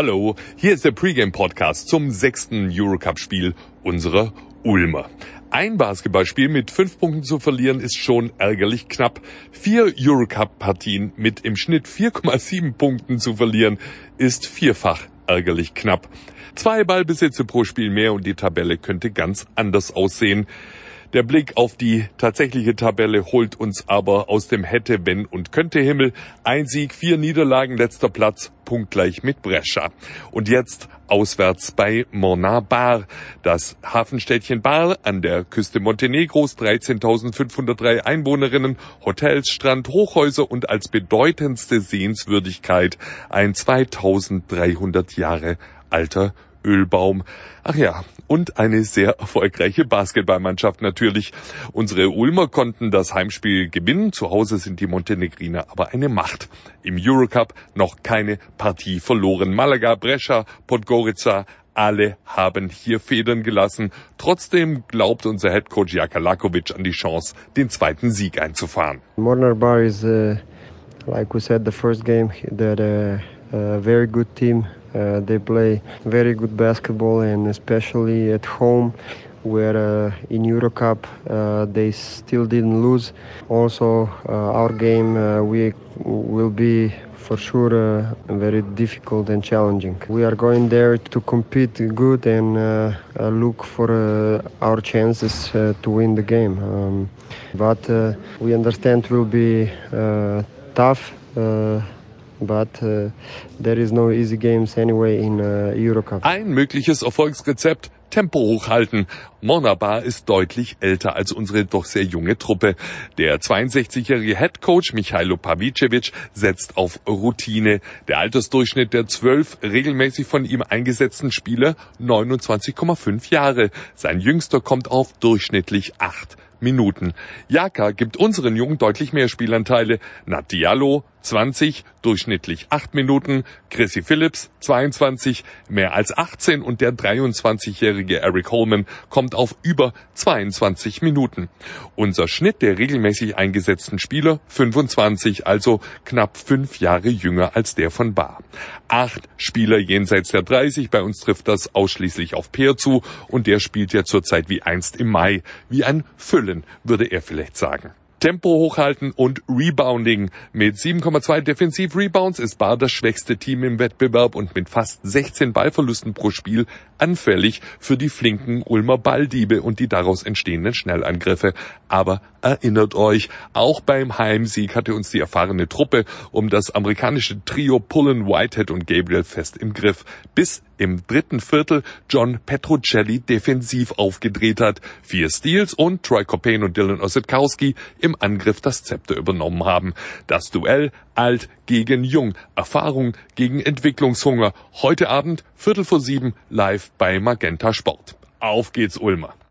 Hallo, hier ist der Pre-Game-Podcast zum sechsten Eurocup-Spiel unserer Ulmer. Ein Basketballspiel mit fünf Punkten zu verlieren ist schon ärgerlich knapp. Vier Eurocup-Partien mit im Schnitt 4,7 Punkten zu verlieren ist vierfach ärgerlich knapp. Zwei Ballbesitze pro Spiel mehr und die Tabelle könnte ganz anders aussehen. Der Blick auf die tatsächliche Tabelle holt uns aber aus dem hätte, wenn und könnte Himmel. Ein Sieg, vier Niederlagen, letzter Platz, punktgleich mit Brescia. Und jetzt auswärts bei Morna Bar. Das Hafenstädtchen Bar an der Küste Montenegros, 13.503 Einwohnerinnen, Hotels, Strand, Hochhäuser und als bedeutendste Sehenswürdigkeit ein 2300 Jahre alter Ölbaum. Ach ja, und eine sehr erfolgreiche Basketballmannschaft natürlich. Unsere Ulmer konnten das Heimspiel gewinnen. Zu Hause sind die Montenegriner aber eine Macht. Im Eurocup noch keine Partie verloren. Malaga, Brescia, Podgorica, alle haben hier Federn gelassen. Trotzdem glaubt unser Headcoach Jaka Lakovic an die Chance, den zweiten Sieg einzufahren. Mornar Bar is, uh, like we said, the first game, that uh, uh, very good team. Uh, they play very good basketball, and especially at home, where uh, in Eurocup uh, they still didn't lose. Also, uh, our game uh, we will be for sure uh, very difficult and challenging. We are going there to compete good and look for our chances to win the game. Um, but we understand it will be tough. But uh, there is no easy games anyway in uh, Eurocup. Ein mögliches Erfolgsrezept Tempo hochhalten. Monabar ist deutlich älter als unsere doch sehr junge Truppe. Der 62-jährige Headcoach Michailo Pavicevic setzt auf Routine. Der Altersdurchschnitt der zwölf regelmäßig von ihm eingesetzten Spieler 29,5 Jahre. Sein jüngster kommt auf durchschnittlich acht Minuten. Jaka gibt unseren Jungen deutlich mehr Spielanteile. Nadialo 20, durchschnittlich 8 Minuten. Chrissy Phillips 22, mehr als 18 und der 23-jährige Eric Holman kommt auf über 22 Minuten. Unser Schnitt der regelmäßig eingesetzten Spieler 25, also knapp fünf Jahre jünger als der von Bar. Acht Spieler jenseits der 30, bei uns trifft das ausschließlich auf Peer zu und der spielt ja zurzeit wie einst im Mai, wie ein Füllen, würde er vielleicht sagen. Tempo hochhalten und Rebounding. Mit 7,2 Defensiv-Rebounds ist Bar das schwächste Team im Wettbewerb und mit fast 16 Ballverlusten pro Spiel anfällig für die flinken Ulmer Balldiebe und die daraus entstehenden Schnellangriffe. Aber erinnert euch, auch beim Heimsieg hatte uns die erfahrene Truppe um das amerikanische Trio Pullen, Whitehead und Gabriel fest im Griff, bis im dritten Viertel John Petrucelli defensiv aufgedreht hat, vier Steals und Troy Copain und Dylan Ossetkowski im Angriff das Zepter übernommen haben. Das Duell alt gegen jung, Erfahrung gegen Entwicklungshunger. Heute Abend Viertel vor sieben live bei Magenta Sport. Auf geht's Ulmer.